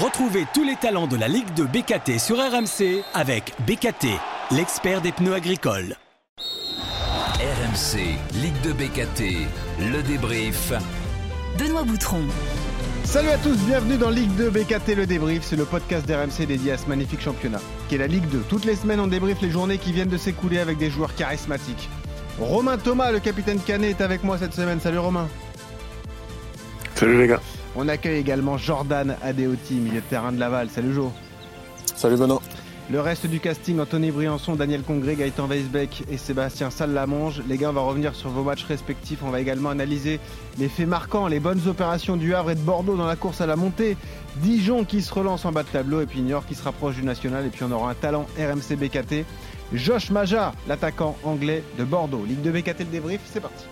Retrouvez tous les talents de la Ligue de BKT sur RMC avec BKT, l'expert des pneus agricoles. RMC, Ligue de BKT, le débrief. Benoît Boutron. Salut à tous, bienvenue dans Ligue 2 BKT Le Débrief, c'est le podcast d'RMC dédié à ce magnifique championnat, qui est la Ligue 2. Toutes les semaines, on débriefe les journées qui viennent de s'écouler avec des joueurs charismatiques. Romain Thomas, le capitaine Canet, est avec moi cette semaine. Salut Romain. Salut les gars. On accueille également Jordan Adeoti, milieu de terrain de Laval. Salut Jo. Salut Benoît. Le reste du casting, Anthony Briançon, Daniel Congré, Gaëtan Weisbeck et Sébastien Sallamonge. Les gars, on va revenir sur vos matchs respectifs. On va également analyser les faits marquants, les bonnes opérations du Havre et de Bordeaux dans la course à la montée. Dijon qui se relance en bas de tableau et puis Niort qui se rapproche du national. Et puis on aura un talent RMC BKT. Josh Maja, l'attaquant anglais de Bordeaux. Ligue de BKT le débrief, c'est parti.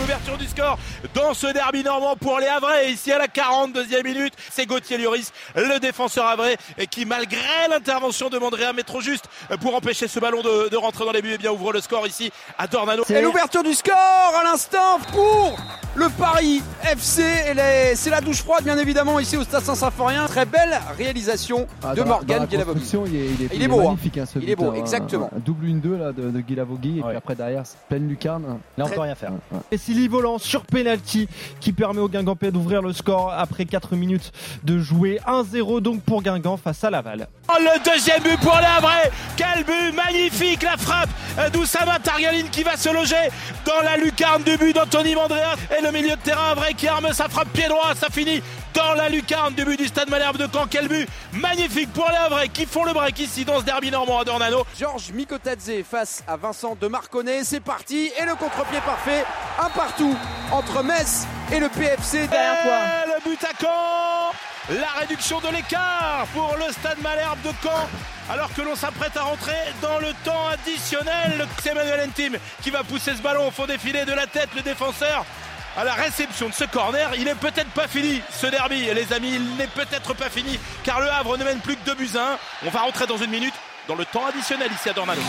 Ouverture du score dans ce derby normand pour les Havrais. Ici à la 42e minute, c'est Gauthier Lloris, le défenseur havrais, qui malgré l'intervention demanderait un métro juste pour empêcher ce ballon de, de rentrer dans les buts. Et bien ouvre le score ici à Dornano. Et l'ouverture du score à l'instant pour le Paris FC. Et c'est la douche froide bien évidemment ici au Stade Saint-Symphorien. Très belle réalisation Ah, de Morgan Guilavogui. Il est, il est- Il il est est beau, hein. magnifique, hein, ce Il est beau, but, hein. exactement. Un double 1-2 là, de, de Guilavogui, et Ouais. puis après derrière, c'est pleine lucarne. Là, on peut rien faire. Ouais, Silly Volant sur penalty qui permet au Guingampais d'ouvrir le score après 4 minutes de jouer 1-0 donc pour Guingamp face à Laval. Oh, le deuxième but pour les Havrais. Quel but magnifique la frappe d'Oussama Targaline qui va se loger dans la lucarne du but d'Anthony Mandrea. Et le milieu de terrain Havrais qui arme sa frappe pied droit. Ça finit dans la lucarne du but du Stade Malherbe de Caen. Quel but magnifique pour les Havrais qui font le break ici dans ce derby normand à Dornano. Georges Mikotadze face à Vincent de Marconnet. C'est parti et le contre-pied parfait. Un partout entre Metz et le PFC derrière toi. le but à Caen La réduction de l'écart pour le stade Malherbe de Caen alors que l'on s'apprête à rentrer dans le temps additionnel. C'est Emmanuel Entim qui va pousser ce ballon au fond des filets de la tête, le défenseur. À la réception de ce corner, il est peut-être pas fini ce derby, les amis. Il n'est peut-être pas fini car le Havre ne mène plus que 2 buts à 1. On va rentrer dans une minute dans le temps additionnel ici à Dornano.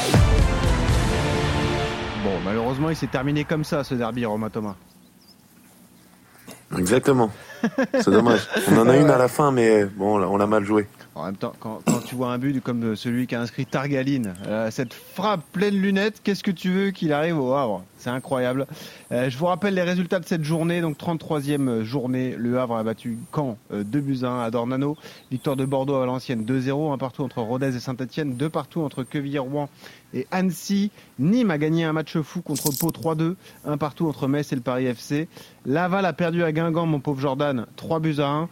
Bon, malheureusement, il s'est terminé comme ça, ce derby, Romain Thomas. Exactement. C'est dommage. On en a une à la fin, mais bon, on l'a mal joué. En même temps, quand, tu vois un but comme celui qui a inscrit Targaline, euh, cette frappe pleine lunette, qu'est-ce que tu veux qu'il arrive au Havre? C'est incroyable. Euh, je vous rappelle les résultats de cette journée, donc 33e journée. Le Havre a battu Caen euh, 2 buts à 1 à Dornano. Victoire de Bordeaux à Valenciennes 2-0, un partout entre Rodez et Saint-Etienne, deux partout entre Quevilly-Rouen et Annecy. Nîmes a gagné un match fou contre Pau 3-2, un partout entre Metz et le Paris FC. Laval a perdu à Guingamp, mon pauvre Jordan, 3 buts à 1.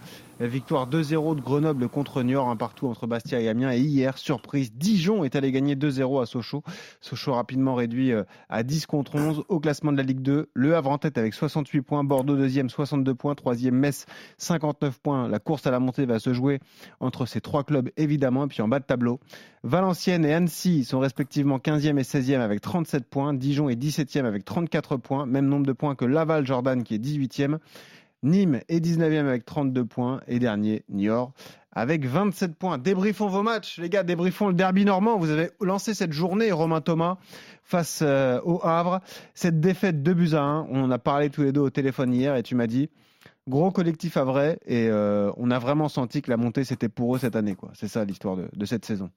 Victoire 2-0 de Grenoble contre Niort, un partout entre Bastia et Amiens. Et hier, surprise, Dijon est allé gagner 2-0 à Sochaux. Sochaux rapidement réduit euh, à 10 contre 11 au classement de la Ligue 2. Le Havre en tête avec 68 points, Bordeaux deuxième 62 points, troisième Metz 59 points. La course à la montée va se jouer entre ces trois clubs évidemment. Et puis en bas de tableau, Valenciennes et Annecy sont respectivement 15e et 16e avec 37 points. Dijon est 17e avec 34 points, même nombre de points que Laval Jordan qui est 18e. Nîmes est 19e avec 32 points et dernier Niort avec 27 points. Débriefons vos matchs, les gars, débriefons le derby normand. Vous avez lancé cette journée, Romain Thomas, face euh, au Havre. Cette défaite 2 buts à 1, on en a parlé tous les deux au téléphone hier et tu m'as dit, gros collectif à vrai et euh, on a vraiment senti que la montée c'était pour eux cette année. quoi. C'est ça l'histoire de, de cette saison.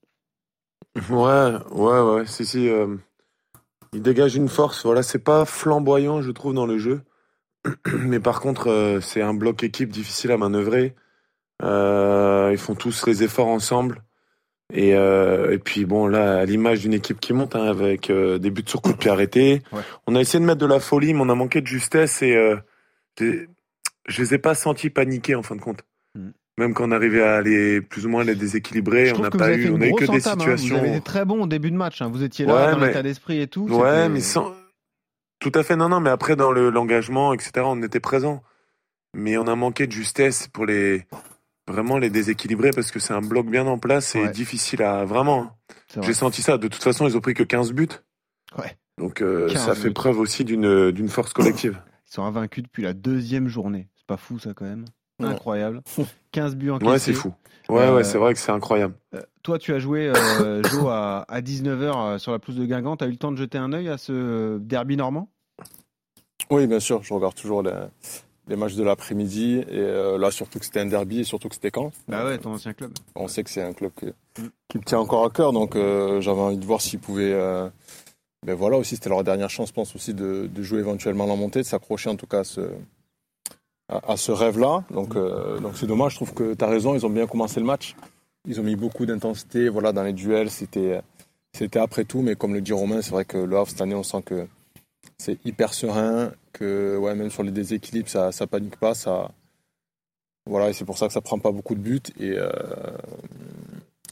Ouais, ouais, ouais. Si, si. euh, il dégage une force. Voilà, c'est pas flamboyant, je trouve, dans le jeu. Mais par contre, euh, c'est un bloc équipe difficile à manœuvrer. Euh, ils font tous les efforts ensemble. Et, euh, et puis bon, là, à l'image d'une équipe qui monte, hein, avec des buts sur coup de pied arrêtés. Ouais. On a essayé de mettre de la folie, mais on a manqué de justesse et je les ai pas sentis paniquer en fin de compte. Même quand on arrivait à les plus ou moins les déséquilibrer, Je on n'a pas eu, on a eu que des entame, hein. situations. Vous avez été très bon au début de match. hein. Vous étiez là Ouais, dans mais- l'état d'esprit et tout. Ouais, mais sans. Tout à fait, non, non, mais après, dans le- l'engagement, etc., on était présent. Mais on a manqué de justesse pour les. Vraiment les déséquilibrer parce que c'est un bloc bien en place et Ouais. difficile à. Vraiment. hein. Vrai. J'ai senti ça. De toute façon, ils ont pris que 15 buts. Ouais. Donc, euh, 15 ça fait buts. preuve aussi d'une d'une force collective. Ils sont invaincus depuis la deuxième journée. C'est pas fou ça quand même. Ouais. Incroyable. 15 buts encaissés. Ouais, c'est fou. Ouais, Euh, ouais, c'est vrai que c'est incroyable. Euh, toi, tu as joué, euh, Jo, à, à 19h sur la pelouse de Guingamp. Tu as eu le temps de jeter un œil à ce euh, derby normand? Oui, bien sûr, je regarde toujours les matchs de l'après-midi. Et euh, là, surtout que c'était un derby et surtout que c'était quand? Bah ouais, ton ancien club. On sait que c'est un club que- qui me tient encore à cœur, donc euh, j'avais envie de voir s'ils pouvaient. euh, ben voilà, aussi, c'était leur dernière chance, je pense, aussi de, de jouer éventuellement la montée, de s'accrocher en tout cas à ce, à, à ce rêve-là. Donc euh, donc c'est dommage, je trouve que tu as raison, ils ont bien commencé le match. Ils ont mis beaucoup d'intensité voilà, dans les duels, c'était c'était après tout, mais comme le dit Romain, c'est vrai que le Havre, cette année, on sent que c'est hyper serein, que ouais, même sur les déséquilibres, ça, ça panique pas, ça. Voilà, et c'est pour ça que ça prend pas beaucoup de buts et, euh,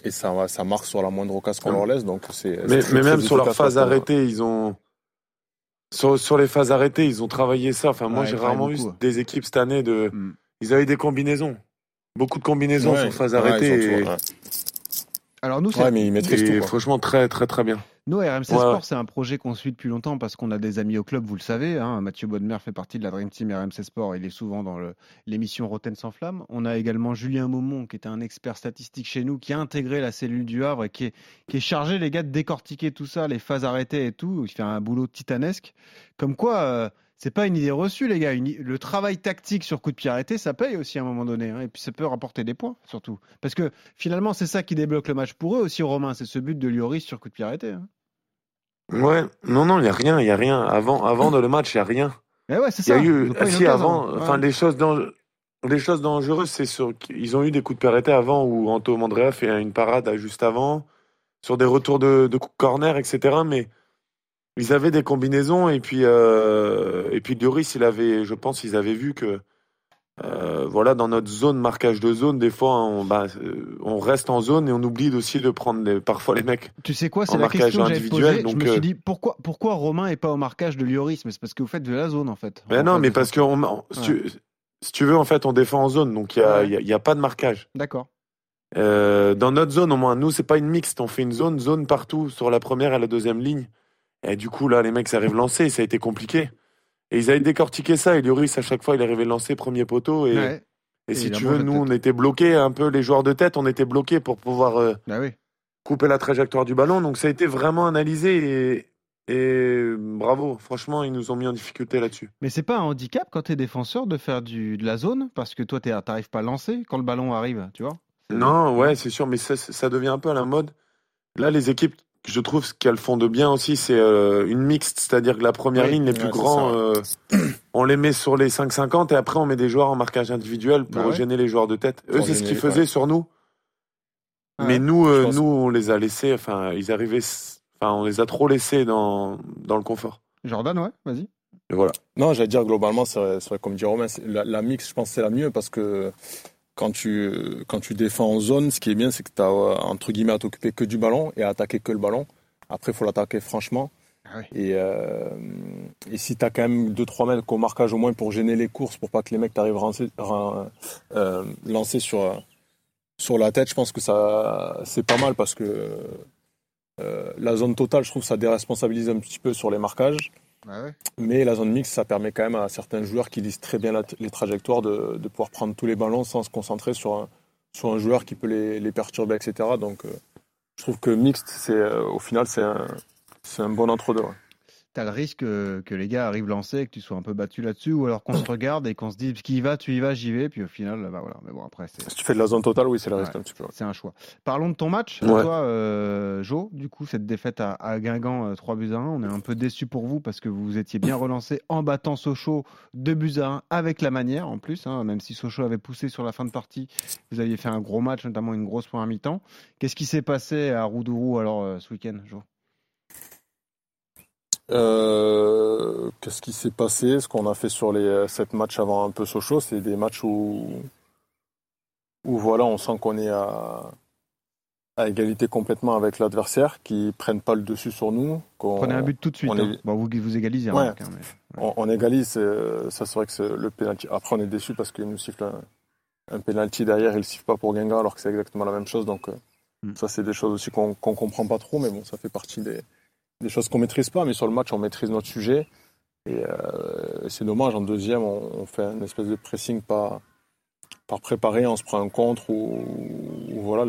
et ça, ça marque sur la moindre occasion qu'on leur laisse. Donc c'est, Mais, mais même sur ce moment-là. arrêtées, ils ont. Sur, sur les phases arrêtées, ils ont travaillé ça. Enfin, moi, Ouais, j'ai rarement vu des équipes cette année de. Mm. Ils avaient des combinaisons. Beaucoup de combinaisons Ouais, sur phases ouais, arrêtées. ils ont et- ouais. Alors nous, c'est Ouais, mais ils maîtrisent et tout. quoi. franchement, très, très, très bien. Nous, RMC Ouais, Sport, ouais. c'est un projet qu'on suit depuis longtemps parce qu'on a des amis au club, vous le savez. hein. Mathieu Bodmer fait partie de la Dream Team RMC Sport. Il est souvent dans l'émission Rotten sans flamme. On a également Julien Maumont, qui était un expert statistique chez nous, qui a intégré la cellule du Havre et qui est, qui est chargé, les gars, de décortiquer tout ça, les phases arrêtées et tout. Il fait un boulot titanesque. Comme quoi, euh, c'est pas une idée reçue, les gars. Une le travail tactique sur coup de pied arrêté, ça paye aussi à un moment donné. hein. Et puis ça peut rapporter des points, surtout. Parce que finalement, c'est ça qui débloque le match pour eux aussi, Romain. C'est ce but de Lloris sur coup de pied arrêté. hein. Ouais, non, non, il n'y a rien, il n'y a rien. Avant, avant de le match, il n'y a rien. Eh ouais, c'est Il y a ça. eu, si occasion. avant, Ouais. enfin, les choses, les choses dangereuses, c'est sur, ils ont eu des coups de pied arrêtés avant où Anto Mandrea fait une parade juste avant, sur des retours de, de corner, etc. Mais ils avaient des combinaisons et puis, euh, et puis Lloris, il avait, je pense, ils avaient vu que, euh, voilà, dans notre zone, marquage de zone, des fois, on, bah, euh, on reste en zone et on oublie aussi de prendre les- parfois les mecs. Tu sais quoi, c'est la marquage question que individuel, je me suis euh, dit, pourquoi, pourquoi Romain est pas au marquage de Lloris Mais c'est parce que vous faites de la zone, en fait. Mais En non, mais parce que on- si, tu, si tu veux, en fait, on défend en zone, donc il a, Ouais. y a- y a pas de marquage. D'accord. Euh, dans notre zone, au moins, nous, c'est pas une mixte. On fait une zone, zone partout, sur la première et la deuxième ligne. Et du coup, là, les mecs arrivent lancés, ça a été compliqué. Et ils avaient décortiqué ça. Et Lloris, à chaque fois, il arrivait lancer premier poteau. Et, Ouais. et Et si tu veux, nous, on était bloqués un peu, les joueurs de tête, on était bloqués pour pouvoir euh, Bah oui. couper la trajectoire du ballon. Donc, ça a été vraiment analysé. Et, et bravo, franchement, ils nous ont mis en difficulté là-dessus. Mais c'est pas un handicap quand t'es défenseur de faire du, de la zone Parce que toi, t'es- t'arrives pas à lancer quand le ballon arrive, tu vois? Non, ouais, c'est sûr, mais ça, ça devient un peu à la mode. Là, les équipes, je trouve, ce qu'elles font de bien aussi, c'est euh, une mixte, c'est-à-dire que la première Oui, ligne, les ouais, plus grands, euh, on les met sur les 5,50 et après on met des joueurs en marquage individuel pour Bah ouais. gêner les joueurs de tête. Eux, c'est ce qu'ils faisaient ouais. sur nous. Ouais. Mais nous, euh, nous, on les a laissés, enfin, ils arrivaient, enfin, on les a trop laissés dans, dans le confort. Jordan, ouais, vas-y. Et voilà. Non, j'allais dire globalement, c'est comme dit Romain, la, la mix, je pense que c'est la mieux parce que quand tu, quand tu défends en zone, ce qui est bien, c'est que tu as entre guillemets à t'occuper que du ballon et à attaquer que le ballon. Après, il faut l'attaquer franchement. Ah oui. Et, euh, et si tu as quand même 2-3 mètres au marquage au moins pour gêner les courses, pour pas que les mecs t'arrivent à euh, lancer sur, sur la tête, je pense que ça c'est pas mal parce que euh, la zone totale, je trouve, ça déresponsabilise un petit peu sur les marquages. Ouais. Mais la zone mixte, ça permet quand même à certains joueurs qui lisent très bien les trajectoires de, de pouvoir prendre tous les ballons sans se concentrer sur un, sur un joueur qui peut les, les perturber, etc. Donc, euh, je trouve que mixte, c'est euh, au final, c'est un, un bon entre-deux. T'as le risque euh, que les gars arrivent lancés et que tu sois un peu battu là-dessus, ou alors qu'on se regarde et qu'on se dise qui y va, tu y vas, j'y vais, puis au final, bah voilà. Mais bon, après, c'est. Si tu fais de la zone totale, oui, c'est le Ouais. risque un petit peu. ouais. C'est un choix. Parlons de ton match. Ouais. Toi, euh, Jo, du coup, cette défaite à, à Guingamp, euh, 3 buts à 1, on est un peu déçu pour vous parce que vous vous étiez bien relancé en battant Sochaux 2 buts à 1 avec la manière en plus. hein, même si Sochaux avait poussé sur la fin de partie, vous aviez fait un gros match, notamment une grosse première mi-temps. Qu'est-ce qui s'est passé à Roudourou alors euh, ce week-end, Jo? Euh, Qu'est-ce qui s'est passé? Ce qu'on a fait sur les euh, sept matchs avant un peu Sochaux, c'est des matchs où, où voilà, on sent qu'on est à, à égalité complètement avec l'adversaire, qui prennent pas le dessus sur nous. qu'on- Prenez un but tout de suite. on hein. est- Bon, vous, vous égalisez. Ouais. remarque, hein, mais- on, on égalise, c'est- ça c'est vrai que c'est le penalty. Après, on est déçu parce qu'il nous siffle un, un penalty derrière, il ne siffle pas pour Guingamp alors que c'est exactement la même chose. Donc, euh, Mm. ça, c'est des choses aussi qu'on qu'on comprend pas trop, mais bon, ça fait partie des, des choses qu'on maîtrise pas. Mais sur le match, on maîtrise notre sujet. Et euh, c'est dommage, en deuxième, on, fait une espèce de pressing pas, pas préparé, on se prend un contre ou voilà,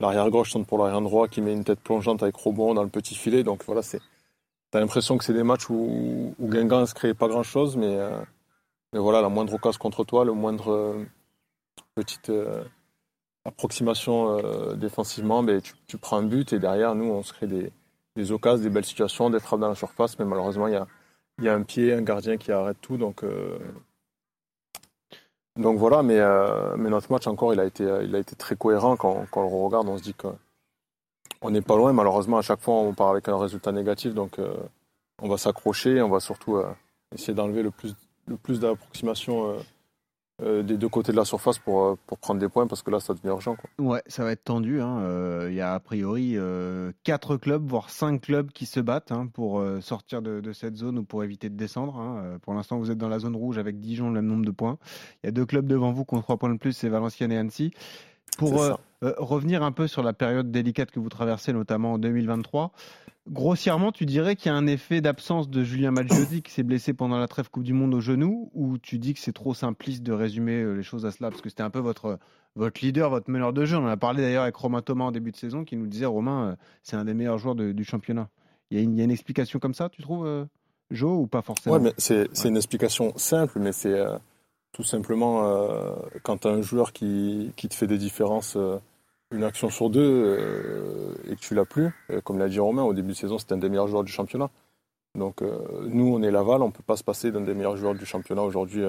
l'arrière gauche sonne pour l'arrière droit qui met une tête plongeante avec rebond dans le petit filet. Donc voilà, c'est. T'as l'impression que c'est des matchs où, où Guingamp ne se crée pas grand chose, mais, euh, mais voilà, la moindre occasion contre toi, le moindre euh, petite approximation défensivement, ben, tu prends un but et derrière, nous, on se crée des, des occasions, des belles situations, des frappes dans la surface, mais malheureusement, il y a, un pied, un gardien qui arrête tout, donc. euh, voilà, mais, euh, mais notre match encore, il a été, été très cohérent. Quand, on le regarde, on se dit qu'on n'est pas loin. Malheureusement, à chaque fois, on part avec un résultat négatif. Donc euh, on va s'accrocher. On va surtout euh, essayer d'enlever le plus, le plus d'approximation euh, euh, des deux côtés de la surface pour, euh, pour prendre des points parce que là, ça devient urgent. Ouais, ça va être tendu. hein. Euh, Il y a a priori euh, quatre clubs, voire cinq clubs qui se battent hein, pour euh, sortir de, cette zone ou pour éviter de descendre. hein. Euh, Pour l'instant, vous êtes dans la zone rouge avec Dijon, le même nombre de points. Il y a deux clubs devant vous qui ont trois points de plus, c'est Valenciennes et Annecy. Pour euh, euh, revenir un peu sur la période délicate que vous traversez, notamment en 2023, grossièrement, tu dirais qu'il y a un effet d'absence de Julien Maggiotti qui s'est blessé pendant la trêve Coupe du Monde au genou, ou tu dis que c'est trop simpliste de résumer euh, les choses à cela, parce que c'était un peu votre, votre leader, votre meneur de jeu. On en a parlé d'ailleurs avec Romain Thomas en début de saison, qui nous disait Romain, c'est un des meilleurs joueurs de- du championnat. Il y, a une, il y a une explication comme ça, tu trouves, Joe, ou pas forcément? Ouais, mais c'est une explication simple, mais c'est euh, tout simplement euh, quand tu as un joueur qui, qui te fait des différences, euh, une action sur deux, euh, et que tu l'as plus, comme l'a dit Romain, au début de saison, c'était un des meilleurs joueurs du championnat. Donc nous, on est Laval, on peut pas se passer d'un des meilleurs joueurs du championnat aujourd'hui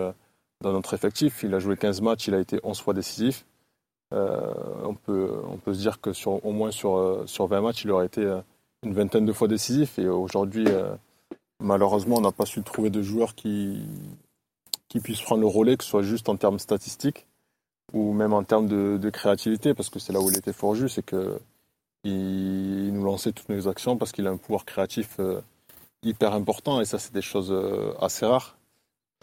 dans notre effectif. Il a joué 15 matchs, il a été 11 fois décisif. On, peut, on peut se dire que sur, au moins sur, sur 20 matchs, il aurait été une vingtaine de fois décisif. Et aujourd'hui, malheureusement, on n'a pas su trouver de joueurs qui, qui puissent prendre le relais, que ce soit juste en termes statistiques ou même en termes de, de créativité, parce que c'est là où il était juste, c'est que il, il nous lançait toutes nos actions parce qu'il a un pouvoir créatif euh, hyper important, et ça, c'est des choses euh, assez rares.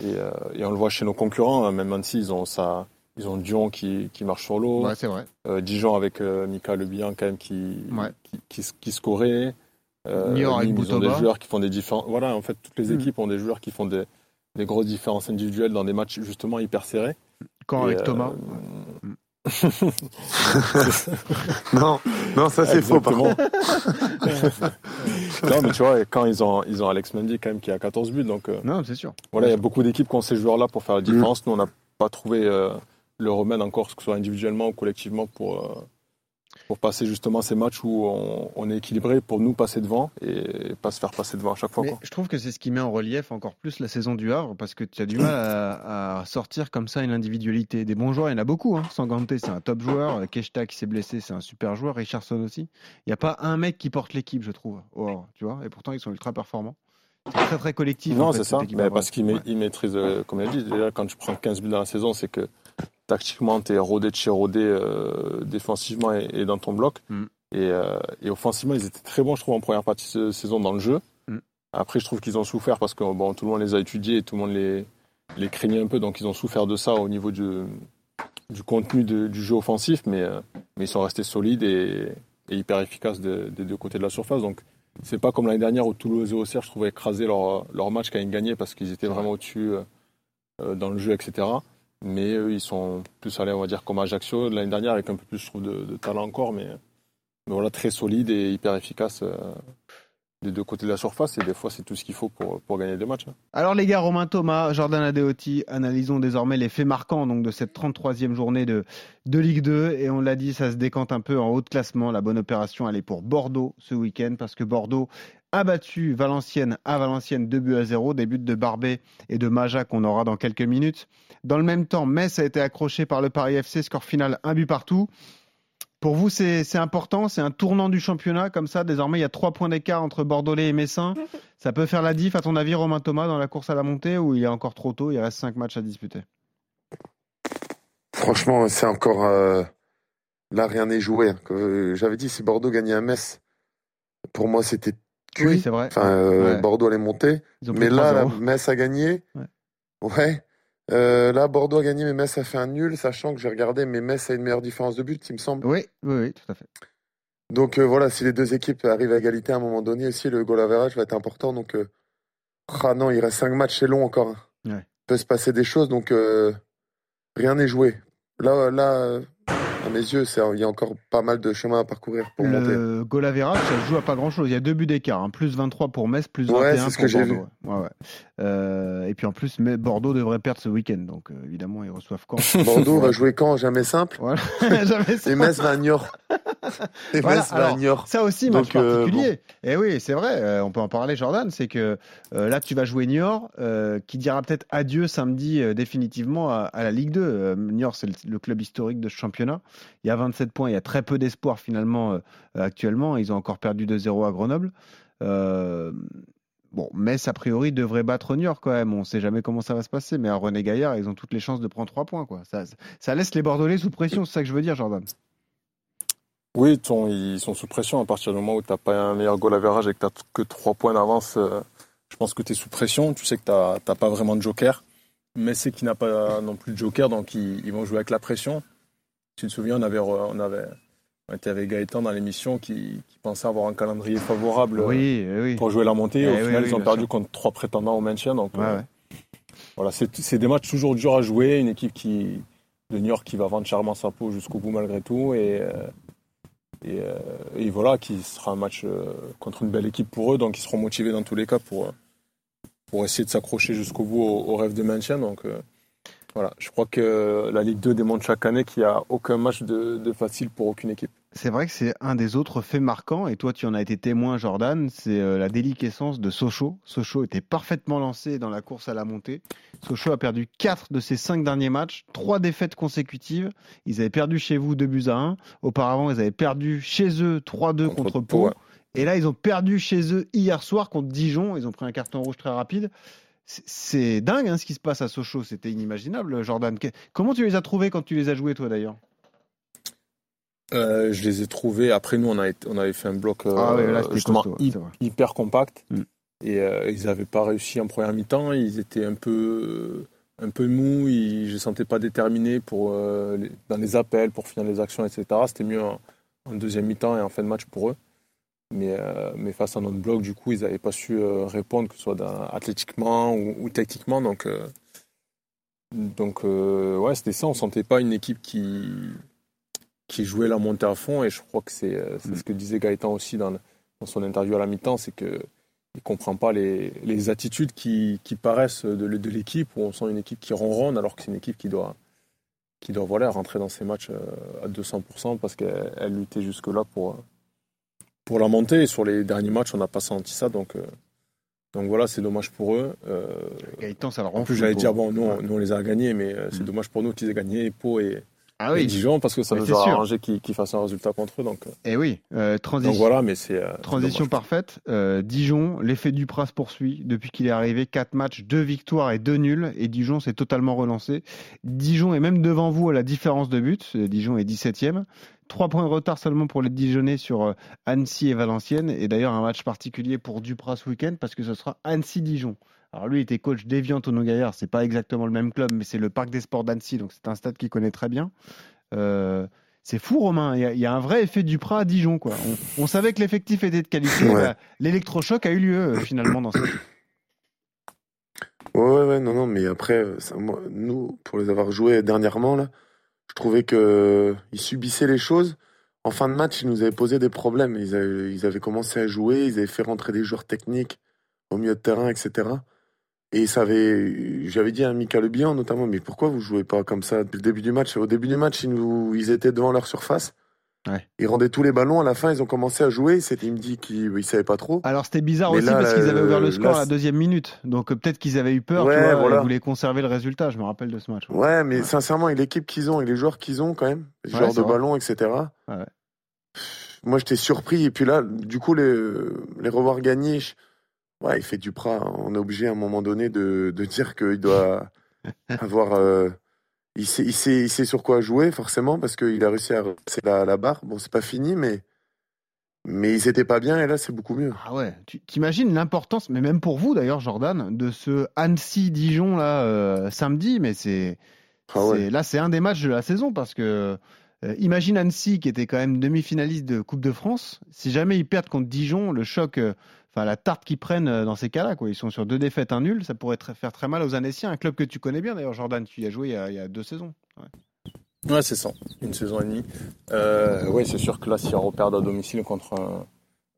Et, euh, et on le voit chez nos concurrents, hein, même si ils ont ça. Ils ont Dion qui, qui marche sur l'eau. Ouais, c'est vrai. Dijon avec Mika Le Bihan quand même qui, Ouais. qui, qui, qui scorait. Euh, Niort avec ils ont des joueurs qui font des différences. Voilà, en fait, toutes les Mm. équipes ont des joueurs qui font des, des grosses différences individuelles dans des matchs justement hyper serrés. Quand Et, avec euh, Thomas Non, non, ça c'est faux par contre. non, mais tu vois, quand ils ont, ils ont Alex Mendy quand même qui a 14 buts, donc euh, Non, c'est sûr. voilà, il y a beaucoup d'équipes qui ont ces joueurs-là pour faire la différence. Nous, on n'a pas trouvé euh, le remède encore, que ce soit individuellement ou collectivement, pour, euh, pour passer justement ces matchs où on, on est équilibré pour nous passer devant et pas se faire passer devant à chaque fois. Mais Quoi. je trouve que c'est ce qui met en relief encore plus la saison du Havre parce que tu as du mal à, à sortir comme ça une individualité. Des bons joueurs, il y en a beaucoup. Hein. Sanganté, c'est un top joueur. Keshta qui s'est blessé, c'est un super joueur. Richardson aussi. Il n'y a pas un mec qui porte l'équipe, je trouve. au Havre, tu vois. Et pourtant, ils sont ultra performants. C'est très très collectif. Non, en fait, c'est ça. Mais parce qu'il ma- Ouais. maîtrise, euh, comme il a dit, déjà, quand tu prends 15 buts dans la saison, c'est que tactiquement, tu es rodé de chez rodé euh, défensivement et, et dans ton bloc. Mm. Et, euh, et offensivement, ils étaient très bons, je trouve, en première partie de saison dans le jeu. Mm. Après, je trouve qu'ils ont souffert parce que bon, tout le monde les a étudiés et tout le monde les, les craignait un peu. Donc, ils ont souffert de ça au niveau du, du contenu de- du jeu offensif. Mais, euh, mais ils sont restés solides et, et hyper efficaces de- des deux côtés de la surface. Donc, c'est pas comme l'année dernière où Toulouse et Auxerre, je trouvais, écraser leur, leur match quand ils gagnaient parce qu'ils étaient vraiment au-dessus dans le jeu, etc. Mais eux, ils sont plus allés, on va dire, comme Ajaccio l'année dernière, avec un peu plus, je trouve, de, talent encore. Mais, voilà, très solide et hyper efficace euh, des deux côtés de la surface. Et des fois, c'est tout ce qu'il faut pour, pour gagner des matchs. hein. Alors les gars, Romain Thomas, Jordan Adeoti, analysons désormais les faits marquants donc, de cette 33e journée de, de Ligue 2. Et on l'a dit, ça se décante un peu en haut de classement. La bonne opération, elle est pour Bordeaux ce week-end parce que Bordeaux a battu Valenciennes à Valenciennes 2 buts à 0, des buts de Barbet et de Maja qu'on aura dans quelques minutes. Dans le même temps, Metz a été accroché par le Paris FC, score final un but partout. Pour vous, c'est important, c'est un tournant du championnat comme ça. Désormais, il y a trois points d'écart entre Bordelais et Messin. Ça peut faire la diff, à ton avis, Romain Thomas, dans la course à la montée ou il est encore trop tôt Il reste cinq matchs à disputer? Franchement, c'est encore. euh, Là, rien n'est joué. hein. J'avais dit, si Bordeaux gagnait à Metz, pour moi, c'était cuit. Oui, c'est vrai. Enfin, euh, Ouais. Bordeaux allait monter. Mais là, 3-0. la Metz a gagné. Ouais. Ouais. Euh, là, Bordeaux a gagné, mais Metz a fait un nul, sachant que j'ai regardé, mais Metz a une meilleure différence de but, il me semble. Oui, oui, oui, tout à fait. Donc euh, voilà, si les deux équipes arrivent à égalité à un moment donné aussi, le goal average va être important. Donc, ah non, il reste cinq matchs, c'est long encore. hein. Ouais. Il peut se passer des choses, donc rien n'est joué. Là, là, mes yeux, il y a encore pas mal de chemin à parcourir pour monter. Le average, ça se joue à pas grand chose. Il y a deux buts d'écart, hein. plus 23 pour Metz, plus Ouais, 21 c'est ce pour que Bordeaux. Ouais, ouais. Euh, et puis en plus, Bordeaux devrait perdre ce week-end, donc euh, évidemment ils reçoivent quand Bordeaux va jouer quand Jamais simple. Voilà. Jamais Et Metz va à Niort. Voilà, alors. Ça aussi, match Donc, euh, particulier. Et oui, c'est vrai, euh, on peut en parler, Jordan. C'est que euh, là, tu vas jouer Niort, qui dira peut-être adieu samedi définitivement à, à la Ligue 2. Euh, Niort, c'est le, le club historique de ce championnat. Il y a 27 points, il y a très peu d'espoir finalement actuellement. Ils ont encore perdu 2-0 à Grenoble. Bon, Metz, a priori, devrait battre Niort quand même. On ne sait jamais comment ça va se passer. Mais à René Gaillard, ils ont toutes les chances de prendre 3 points. Quoi. Ça, ça laisse les Bordelais sous pression, c'est ça que je veux dire, Jordan. Oui, ton- ils sont sous pression à partir du moment où tu n'as pas un meilleur goal average et que tu n'as que 3 points d'avance. euh, je pense que tu es sous pression. Tu sais que tu n'as pas vraiment de joker. Mais c'est qui n'a pas non plus de joker, donc ils, ils vont jouer avec la pression. Tu te souviens, on avait, on avait, on était avec Gaëtan dans l'émission qui, qui pensait avoir un calendrier favorable euh, Oui, oui. pour jouer la montée. Eh Au oui, final, ils ont perdu sûr. contre trois prétendants au maintien. Donc, Ouais, euh, ouais. voilà, c'est des matchs toujours durs à jouer. Une équipe qui, de New York qui va vendre chèrement sa peau jusqu'au bout malgré tout. Et, euh, et, euh, et voilà, qui sera un match euh, contre une belle équipe pour eux. Donc, ils seront motivés dans tous les cas pour, euh, pour essayer de s'accrocher jusqu'au bout au, rêve de maintien. Donc, voilà, je crois que la Ligue 2 démontre chaque année qu'il n'y a aucun match de facile pour aucune équipe. C'est vrai que c'est un des autres faits marquants, et toi tu en as été témoin, Jordan, c'est euh, la déliquescence de Sochaux. Sochaux était parfaitement lancé dans la course à la montée. Sochaux a perdu 4 de ses 5 derniers matchs, 3 défaites consécutives. Ils avaient perdu chez vous 2 buts à 1. Auparavant, ils avaient perdu chez eux 3-2 contre, Contre Pau. Et là, ils ont perdu chez eux hier soir contre Dijon. Ils ont pris un carton rouge très rapide. C'est- dingue hein, ce qui se passe à Sochaux. C'était inimaginable, Jordan. Comment tu les as trouvés quand tu les as joués, toi d'ailleurs? Euh, je les ai trouvés. Après, nous, on, a été- on avait fait un bloc euh, Ah ouais, là, c'était justement costaud, hyper compact. Mm. Et euh, ils n'avaient pas réussi en première mi-temps. Ils étaient un peu, un peu mous. Ils, je ne sentais pas pour, les- dans les appels, pour finir les actions, etc. C'était mieux en, en deuxième mi-temps et en fin de match pour eux. Mais, mais face à notre bloc, du coup, ils n'avaient pas su répondre, que ce soit dans- athlétiquement ou, ou tactiquement. Donc, donc ouais, c'était ça. On ne sentait pas une équipe qui, qui jouait la montée à fond. Et je crois que c'est c'est ce que disait Gaëtan aussi dans, dans son interview à la mi-temps, c'est que il comprend pas les, les attitudes qui, qui paraissent de, de l'équipe, où on sent une équipe qui ronronne, alors que c'est une équipe qui doit, qui doit voilà, rentrer dans ses matchs euh, à 200% parce qu'elle elle luttait jusque-là pour, euh, pour la montée. Et sur les derniers matchs, on n'a pas senti ça. Donc, euh, donc voilà, c'est dommage pour eux. Euh, Gaëtan, ça le rend en plus, j'allais dire, bon, nous, Ouais. nous, on les a gagnés, mais c'est Mm. dommage pour nous qu'ils aient gagné Pau et, Ah et oui, Dijon parce que ça nous sûr. arrangé qu'ils fassent un résultat contre eux. Donc, et oui. Euh, transition. donc voilà, mais c'est. euh, c'est Transition dommage. parfaite. Euh, Dijon, l'effet Duprat se poursuit. Depuis qu'il est arrivé, 4 matchs, 2 victoires et 2 nuls. Et Dijon s'est totalement relancé. Dijon est même devant vous à la différence de but. Euh, Dijon est 17e. 3 points de retard seulement pour les Dijonais sur euh, Annecy et Valenciennes. Et d'ailleurs, un match particulier pour Duprat ce week-end parce que ce sera Annecy-Dijon. Alors lui était coach d'Evian Tono Gaillard. C'est pas exactement le même club, mais c'est le Parc des Sports d'Annecy. Donc c'est un stade qu'il connaît très bien. Euh, c'est fou, Romain. Il y, a, il y a un vrai effet Duprat à Dijon. Quoi. On, on savait que l'effectif était de qualité. Ouais. Bah, L'électrochoc a eu lieu euh, finalement dans cette. Ouais, ouais, ouais, non, non, mais après, ça, moi, nous, pour les avoir joués dernièrement, là, je trouvais que euh, subissaient les choses. En fin de match, ils nous avaient posé des problèmes. Ils avaient, ils avaient commencé à jouer, ils avaient fait rentrer des joueurs techniques au milieu de terrain, etc. Et ça avait, j'avais dit à Mika Le Bihan notamment, mais pourquoi vous jouez pas comme ça depuis le début du match? Au début du match, ils, nous, ils étaient devant leur surface. Ouais. Ils rendaient tous les ballons. À la fin, ils ont commencé à jouer. Il me dit qu'ils ne savaient pas trop. Alors c'était bizarre Mais aussi là, parce qu'ils avaient ouvert le euh, score là, à la deuxième minute. Donc euh, peut-être qu'ils avaient eu peur, Ouais, tu vois, voilà. ils voulaient conserver le résultat. Je me rappelle de ce match. Ouais, mais Ouais. sincèrement, et l'équipe qu'ils ont et les joueurs qu'ils ont quand même, les joueurs de vrai. ballon, etc. Moi, j'étais surpris. Et puis là, du coup, les, les revoir gagner, je- ouais, il fait du prat. On est obligé à un moment donné de, de dire qu'il doit avoir. euh, il, sait, il, sait, il sait sur quoi jouer, forcément, parce qu'il a réussi à c'est la, la barre. Bon, c'est pas fini, mais. Mais ils étaient pas bien, et là, c'est beaucoup mieux. Ah ouais, tu t'imagines l'importance, mais même pour vous d'ailleurs, Jordan, de ce Annecy-Dijon là euh, samedi, mais c'est Ah ouais. là c'est un des matchs de la saison parce que euh, imagine Annecy qui était quand même demi-finaliste de Coupe de France, si jamais ils perdent contre Dijon, le choc, enfin la tarte qu'ils prennent euh, dans ces cas-là, quoi, ils sont sur deux défaites, un nul, ça pourrait faire très mal aux Annéciens, un club que tu connais bien d'ailleurs, Jordan, tu y as joué il y a, deux saisons. Ouais. Ouais, c'est ça, une saison et demie. Euh, oui, c'est sûr que là, si on repère à domicile contre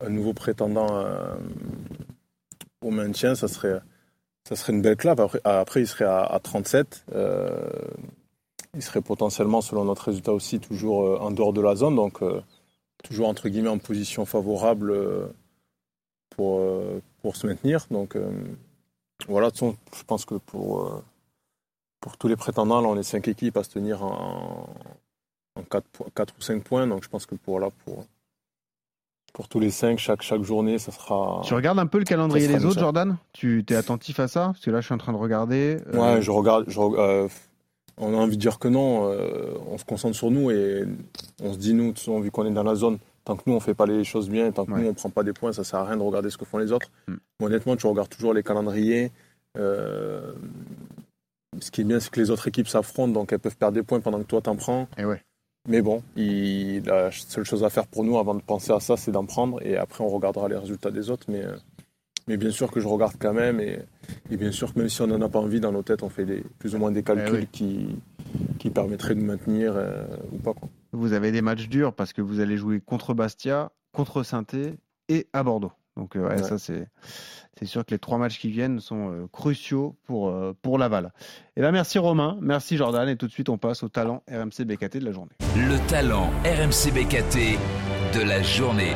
un, nouveau prétendant euh, au maintien, ça serait, ça serait une belle clave. Après, après il serait à, à 37. Euh, il serait potentiellement, selon notre résultat aussi, toujours euh, en dehors de la zone. Donc, toujours entre guillemets en position favorable pour, euh, pour se maintenir. Donc, euh, voilà, de toute façon, je pense que pour, euh, pour tous les prétendants, là, on est cinq équipes à se tenir en, en 4, ou 5 points. Donc, je pense que pour, là, pour, pour tous les cinq, chaque, chaque journée, ça sera. Tu regardes un peu le calendrier des autres, ça. Jordan? Tu es attentif à ça? Parce que là, je suis en train de regarder. euh, Ouais, je regarde. Je, euh, on a envie de dire que non. euh, on se concentre sur nous et on se dit, nous, vu qu'on est dans la zone, tant que nous, on fait pas les choses bien, tant que Ouais. nous, on prend pas des points, ça sert à rien de regarder ce que font les autres. Mm. Mais honnêtement, tu regardes toujours les calendriers. euh, ce qui est bien, c'est que les autres équipes s'affrontent, donc elles peuvent perdre des points pendant que toi, t'en prends. Et ouais. Mais bon, il- la seule chose à faire pour nous avant de penser à ça, c'est d'en prendre et après on regardera les résultats des autres. Mais, euh, mais bien sûr que je regarde quand même et, et bien sûr que même si on n'en a pas envie, dans nos têtes, on fait des, plus ou moins des calculs Eh oui. qui, qui permettraient de maintenir euh, ou pas. Quoi. Vous avez des matchs durs parce que vous allez jouer contre Bastia, contre saint et à Bordeaux. Donc, euh, ouais, Ouais. ça, c'est. C'est sûr que les trois matchs qui viennent sont euh, cruciaux pour, euh, pour Laval. Et ben merci Romain, merci Jordan, et tout de suite on passe au talent RMC BKT de la journée. Le talent RMC BKT de la journée.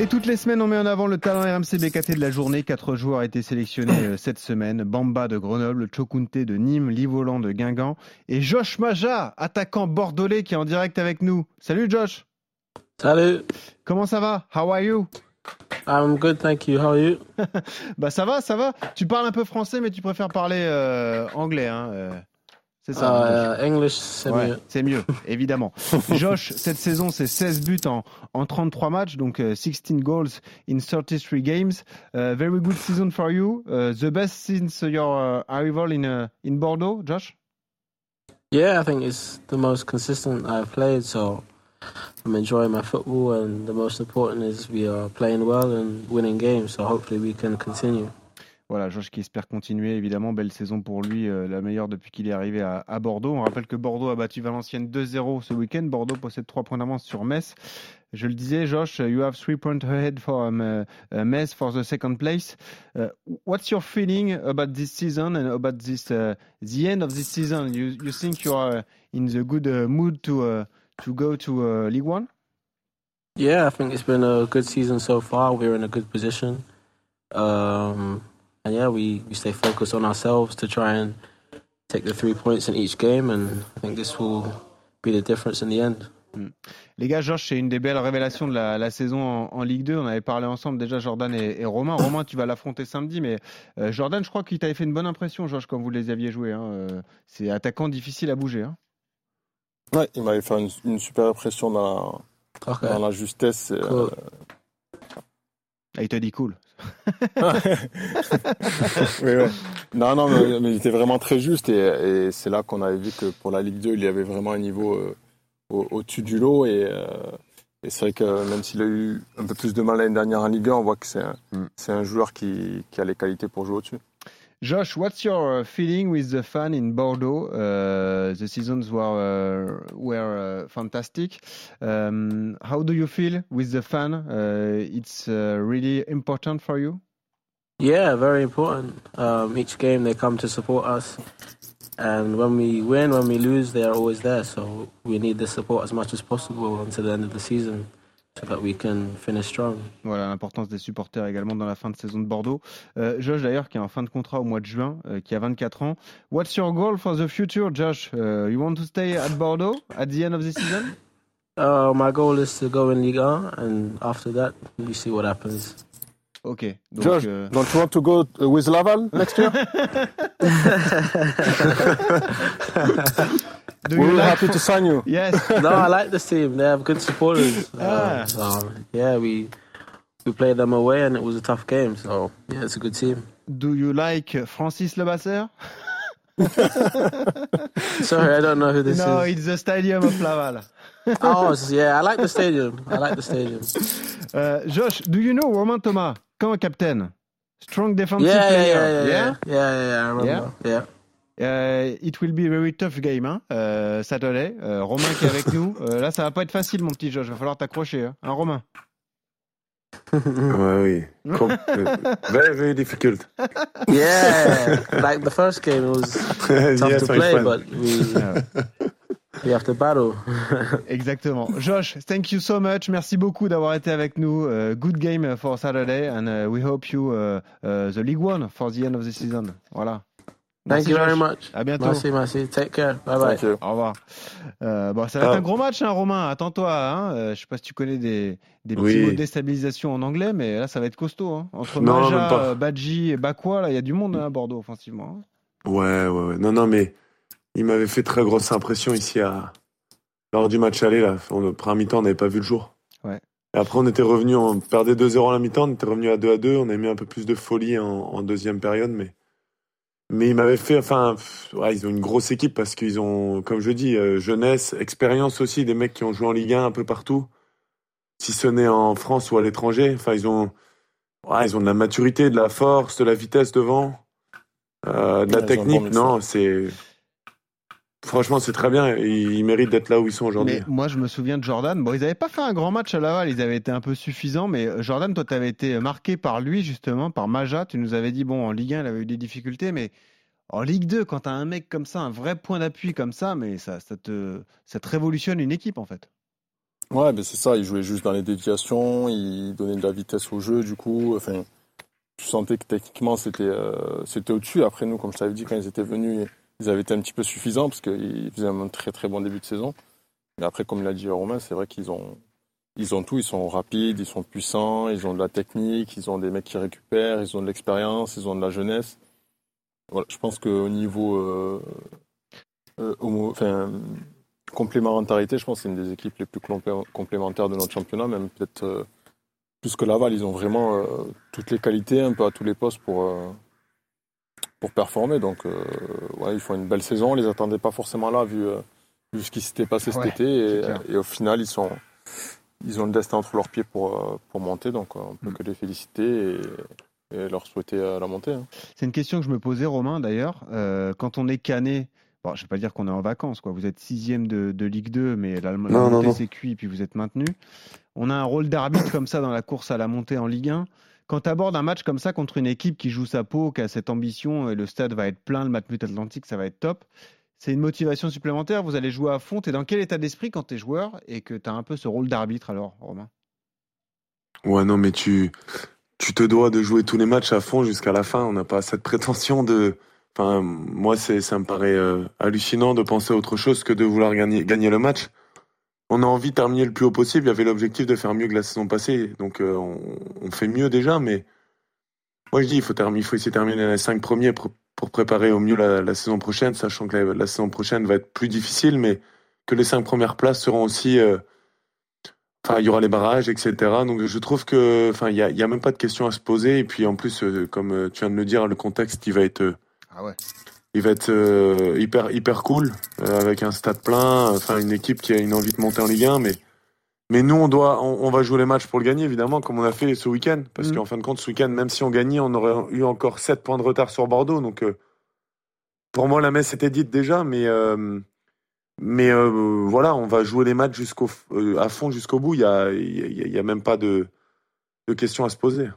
Et toutes les semaines, on met en avant le talent RMC BKT de la journée. Quatre joueurs ont été sélectionnés euh, cette semaine. Bamba de Grenoble, Chokunte de Nîmes, Livolan de Guingamp et Josh Maja, attaquant bordelais qui est en direct avec nous. Salut Josh Salut, Comment ça va? How are you? I'm good, thank you. How are you? Bah ça va, ça va. Tu parles un peu français mais tu préfères parler euh, anglais. Hein euh, C'est ça. hein, Josh Uh, English, c'est Ouais, mieux. c'est mieux, évidemment. Josh, cette saison, c'est 16 buts en, en 33 matchs, donc euh, 16 goals in 33 games. Uh, very good season for you. Uh, the best since your uh, arrival in, uh, in Bordeaux, Josh? Yeah, I think it's the most consistent I've played, so I'm enjoying my football, and the most important is we are playing well and winning games, so hopefully we can continue. Voilà, Josh qui espère continuer, évidemment. Belle saison pour lui, euh, la meilleure depuis qu'il est arrivé à, Bordeaux. On rappelle que Bordeaux a battu Valenciennes 2-0 ce week-end. Bordeaux possède 3 points d'avance sur Metz. Je le disais, Josh, you have 3 points ahead for um, uh, uh, Metz for the second place. Uh, what's your feeling about this season and about this uh, the end of this season? You, you think you are in the good uh, mood to, uh, to go to uh, League One? Yeah, I think it's been a good season so far. We're in a good position. Um, yeah, we, we stay focused on ourselves to try and take the three points in each game, and I think this will be the difference in the end. Les gars, Josh, c'est une des belles révélations de la, la saison en, en Ligue 2. On avait parlé ensemble déjà, Jordan et, et Romain. Romain, tu vas l'affronter samedi, mais euh, Jordan, je crois qu'il t'avait fait une bonne impression, Josh, quand vous les aviez joués. hein. Euh, C'est attaquant difficile à bouger. hein. Ouais, il m'avait fait une, une super impression dans la, Okay. dans la justesse. et, Cool. Ah, il t'a dit cool. Ouais. Non, non, mais, mais il était vraiment très juste et, et c'est là qu'on avait vu que pour la Ligue 2, il y avait vraiment un niveau euh, au- au-dessus du lot et, euh, et c'est vrai que même s'il a eu un peu plus de mal l'année dernière en Ligue 1, on voit que c'est un, Mm. un joueur qui, qui a les qualités pour jouer au-dessus. Josh, what's your uh, feeling with the fan in Bordeaux? Uh, the seasons were uh, were uh, fantastic. Um, how do you feel with the fan? Uh, it's uh, really important for you. Yeah, very important. Um, each game they come to support us, and when we win, when we lose, they are always there. So we need the support as much as possible until the end of the season, so that we can finish strong. Voilà l'importance des supporters également dans la fin de saison de Bordeaux. Euh, Josh d'ailleurs qui est en fin de contrat au mois de juin, euh, qui a 24 ans. What's your goal for the future, Josh? Uh, you want to stay at Bordeaux at the end of the season? Uh, my goal is to go in Ligue 1, and after that, we see what happens. Ok. Donc, Josh, euh, don't you want to go with Laval next year? do We're really like happy to sign you. Yes. no, I like this team. They have good supporters. Ah. Um, so, yeah, we we played them away, and it was a tough game. So yeah, it's a good team. Do you like Francis Lebasser? Sorry, I don't know who this no, is. No, it's the stadium of Laval. Oh, yeah, I like the stadium. I like the stadium. Uh, Josh, do you know Romain Thomas, quand captain? Strong defensive Yeah, yeah, player. yeah, yeah, yeah, yeah, yeah, I remember. Yeah. Euh, it will be a very tough game, hein, euh, Saturday. Euh, Romain qui est avec nous. Euh, là, ça va pas être facile, mon petit Josh. Va falloir t'accrocher, hein, Hein, Romain? Ouais, oui. Com- very, very difficult. Yeah, like the first game, it was tough yes, to play, friend. but we we have to battle. Exactement. Josh, thank you so much. Merci beaucoup d'avoir été avec nous. Uh, good game for Saturday, and uh, we hope you uh, uh, the League One for the end of the season. Voilà. Thank Merci, you very much. À bientôt. Merci, merci. Take care. Bye bye. Thank you. Au revoir. Euh, bon, ça va être Ah. un gros match, hein, Romain. Attends-toi. Hein. Euh, je sais pas si tu connais des, des petits Oui. mots de déstabilisation en anglais, mais là, ça va être costaud. Hein. Entre Non, Maja, Badji et Bakwa, là, il y a du monde hein, à Bordeaux offensivement. hein. Ouais, ouais, ouais. Non, non, mais il m'avait fait très grosse impression ici à... lors du match aller. Là. On, le premier mi-temps, on n'avait pas vu le jour. Ouais. Et après, on était revenu, on perdait 2-0 à la mi-temps, on était revenu à 2 à 2. On a mis un peu plus de folie en, en deuxième période, mais. Mais il m'avait fait, enfin, pff, ouais, ils ont une grosse équipe parce qu'ils ont, comme je dis, euh, jeunesse, expérience aussi, des mecs qui ont joué en Ligue 1 un peu partout, si ce n'est en France ou à l'étranger. Enfin, ils ont, ouais, ils ont de la maturité, de la force, de la vitesse devant, euh, de la ils technique. Non, c'est, franchement, c'est très bien. Ils méritent d'être là où ils sont aujourd'hui. Mais moi, je me souviens de Jordan. Bon, ils n'avaient pas fait un grand match à Laval, ils avaient été un peu suffisants. Mais euh, Jordan, toi, tu avais été marqué par lui, justement, par Maja. Tu nous avais dit, bon, en Ligue 1, il avait eu des difficultés, mais en Ligue 2, quand tu as un mec comme ça, un vrai point d'appui comme ça, mais ça, ça, te, ça te révolutionne une équipe, en fait. Ouais, ben c'est ça, il jouait juste dans les déviations, il donnait de la vitesse au jeu, du coup, enfin, tu sentais que techniquement c'était euh, c'était au-dessus. Après, nous, comme je t'avais dit, quand ils étaient venus, ils avaient été un petit peu suffisants parce qu'ils faisaient un très très bon début de saison. Mais après, comme l'a dit Romain, c'est vrai qu'ils ont, ils ont tout, ils sont rapides, ils sont puissants, ils ont de la technique, ils ont des mecs qui récupèrent, ils ont de l'expérience, ils ont de la jeunesse. Voilà, je pense qu'au niveau euh, euh, homo- enfin, complémentarité, je pense que c'est une des équipes les plus complé- complémentaires de notre championnat, même peut-être euh, plus que Laval. Ils ont vraiment euh, toutes les qualités, un peu à tous les postes pour, euh, pour performer. Donc, euh, ouais, ils font une belle saison. On les attendait pas forcément là, vu, euh, vu ce qui s'était passé cet Ouais, été. Et, au final, ils, sont, ils ont le destin entre leurs pieds pour, euh, pour monter. Donc, on Mm. peut que les féliciter et, et leur souhaiter la montée. hein. C'est une question que je me posais, Romain, d'ailleurs. Euh, quand on est cané, bon, je ne vais pas dire qu'on est en vacances, quoi. vous êtes sixième de, de Ligue 2, mais la, la montée c'est cuit, puis vous êtes maintenu. On a un rôle d'arbitre comme ça dans la course à la montée en Ligue 1. Quand tu abordes un match comme ça contre une équipe qui joue sa peau, qui a cette ambition, et le stade va être plein, le Matmut Atlantique, ça va être top. C'est une motivation supplémentaire, vous allez jouer à fond. Tu dans quel état d'esprit quand tu es joueur et que tu as un peu ce rôle d'arbitre alors, Romain? Ouais, non, mais tu, tu te dois de jouer tous les matchs à fond jusqu'à la fin. On n'a pas cette prétention de. Enfin, moi, ça me paraît euh, hallucinant de penser à autre chose que de vouloir gagner le match. On a envie de terminer le plus haut possible. Il y avait l'objectif de faire mieux que la saison passée. Donc, euh, on, fait mieux déjà, mais moi, je dis, il faut, essayer de terminer les cinq premiers pour, préparer au mieux la, saison prochaine, sachant que la, saison prochaine va être plus difficile, mais que les cinq premières places seront aussi. euh, Enfin, il y aura les barrages, etc. Donc, je trouve que, enfin, il y a, a même pas de question à se poser. Et puis, en plus, euh, comme tu viens de le dire, le contexte, il va être, Ah ouais. Il va être euh, hyper, hyper cool, euh, avec un stade plein, enfin, une équipe qui a une envie de monter en Ligue 1. Mais, mais nous, on doit, on, on va jouer les matchs pour le gagner, évidemment, comme on a fait ce week-end. Parce Mhm. qu'en fin de compte, ce week-end, même si on gagnait, on aurait eu encore 7 points de retard sur Bordeaux. Donc, euh, pour moi, la messe était dite déjà, mais, mais voilà, on va jouer les matchs jusqu'au, à fond jusqu'au bout. Il y a, y a même pas de, de questions à se poser.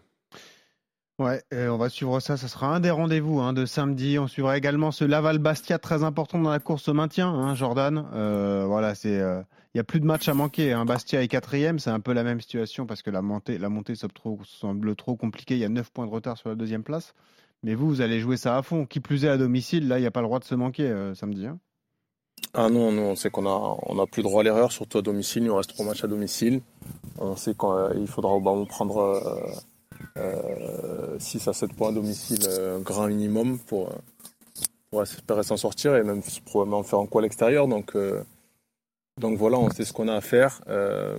Ouais, on va suivre ça. Ça sera un des rendez-vous hein, de samedi. On suivra également ce Laval-Bastia très important dans la course au maintien, hein, Jordan. Euh, voilà, c'est. euh, Il n'y a plus de match à manquer. Hein. Bastia est quatrième, c'est un peu la même situation parce que la montée, la montée semble trop, compliquée. Il y a 9 points de retard sur la deuxième place. Mais vous, vous allez jouer ça à fond. Qui plus est à domicile, là, il n'y a pas le droit de se manquer euh, samedi. hein. Ah non, nous on sait qu'on a, on a plus droit à l'erreur, surtout à domicile. Il nous reste trois matchs à domicile. On sait qu'il faudra au moment prendre euh, euh, 6 à 7 points à domicile, euh, grand minimum, pour, euh, pour espérer s'en sortir et même probablement faire un coup à l'extérieur. Donc, euh, donc voilà, on sait ce qu'on a à faire. Euh,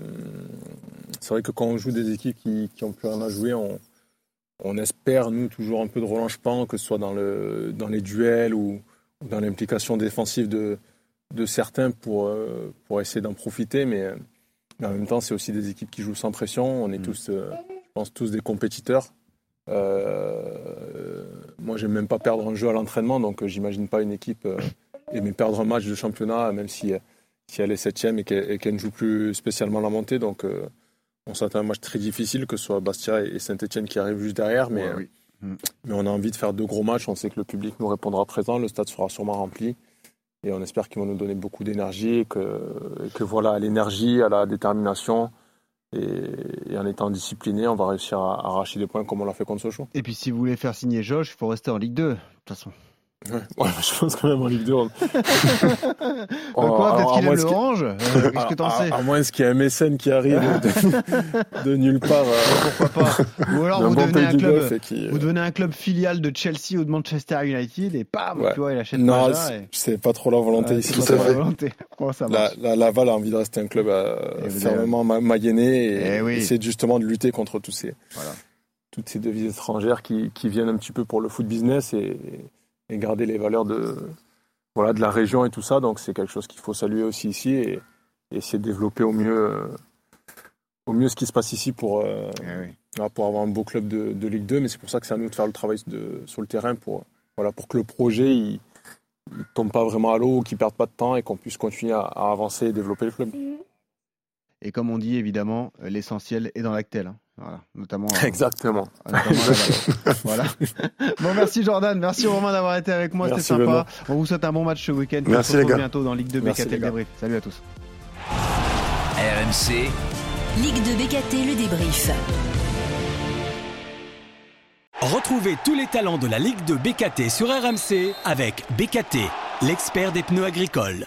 c'est vrai que quand on joue des équipes qui, qui ont plus rien à jouer, on, on espère, nous, toujours un peu de relâchement, que ce soit dans, le, dans les duels ou, ou dans l'implication défensive de, de certains pour, euh, pour essayer d'en profiter. Mais, euh, mais en même temps, c'est aussi des équipes qui jouent sans pression. On est tous, euh, je pense, tous des compétiteurs. Euh, moi, j'aime même pas perdre un jeu à l'entraînement, donc euh, j'imagine pas une équipe euh, aimer perdre un match de championnat, même si, si elle est septième et qu'elle ne joue plus spécialement la montée. Donc, euh, on s'attend à un match très difficile, que ce soit Bastia et Saint-Etienne qui arrivent juste derrière. Mais, Ouais, oui. Mm. mais on a envie de faire deux gros matchs. On sait que le public nous répondra présent, le stade sera sûrement rempli. Et on espère qu'ils vont nous donner beaucoup d'énergie et que, et que voilà, à l'énergie, à la détermination et, en étant discipliné, on va réussir à, à arracher des points comme on l'a fait contre Sochaux. Et puis si vous voulez faire signer Josh, il faut rester en Ligue 2, de toute façon. Ouais, ouais, je pense quand même en Ligue 2. on- Bah Oh, quoi, alors, peut-être à qu'il aime ce qui- l'orange euh, Qu'est-ce que t'en à, sais à moins qu'il y ait un mécène qui arrive de, de nulle part. euh, Pourquoi pas Ou alors d'un vous devenez un club, et qui, euh, vous devenez un club filial de Chelsea ou de Manchester United et Ouais. tu vois, il achète Non, c'est- et- pas trop la volonté ici. pas c'est trop la volonté. Ça La, Laval a envie de rester un club euh, Et fermement ma- mayenné et Eh oui. essayer justement de lutter contre tous ces, Voilà. toutes ces devises étrangères qui, qui viennent un petit peu pour le foot business et, et garder les valeurs de, voilà, de la région et tout ça. Donc c'est quelque chose qu'il faut saluer aussi ici et, et essayer de développer au mieux, euh, au mieux ce qui se passe ici pour, euh, Eh oui. voilà, pour avoir un beau club de, de Ligue 2. Mais c'est pour ça que c'est à nous de faire le travail de, sur le terrain pour, voilà, pour que le projet il, il tombe pas vraiment à l'eau, qu'il perde pas de temps et qu'on puisse continuer à, à avancer et développer le club. Et comme on dit, évidemment, euh, l'essentiel est dans l'actel. hein. Voilà, notamment. euh, Exactement. notamment Laval. voilà. Bon, merci Jordan, merci Romain d'avoir été avec moi, c'était sympa. Benoît. On vous souhaite un bon match ce week-end. Merci, on se les retrouve gars. bientôt dans Ligue 2 Merci, BKT le débrief. Salut à tous. RMC, Ligue de BKT, le débrief. Retrouvez tous les talents de la Ligue de BKT sur RMC avec BKT, l'expert des pneus agricoles.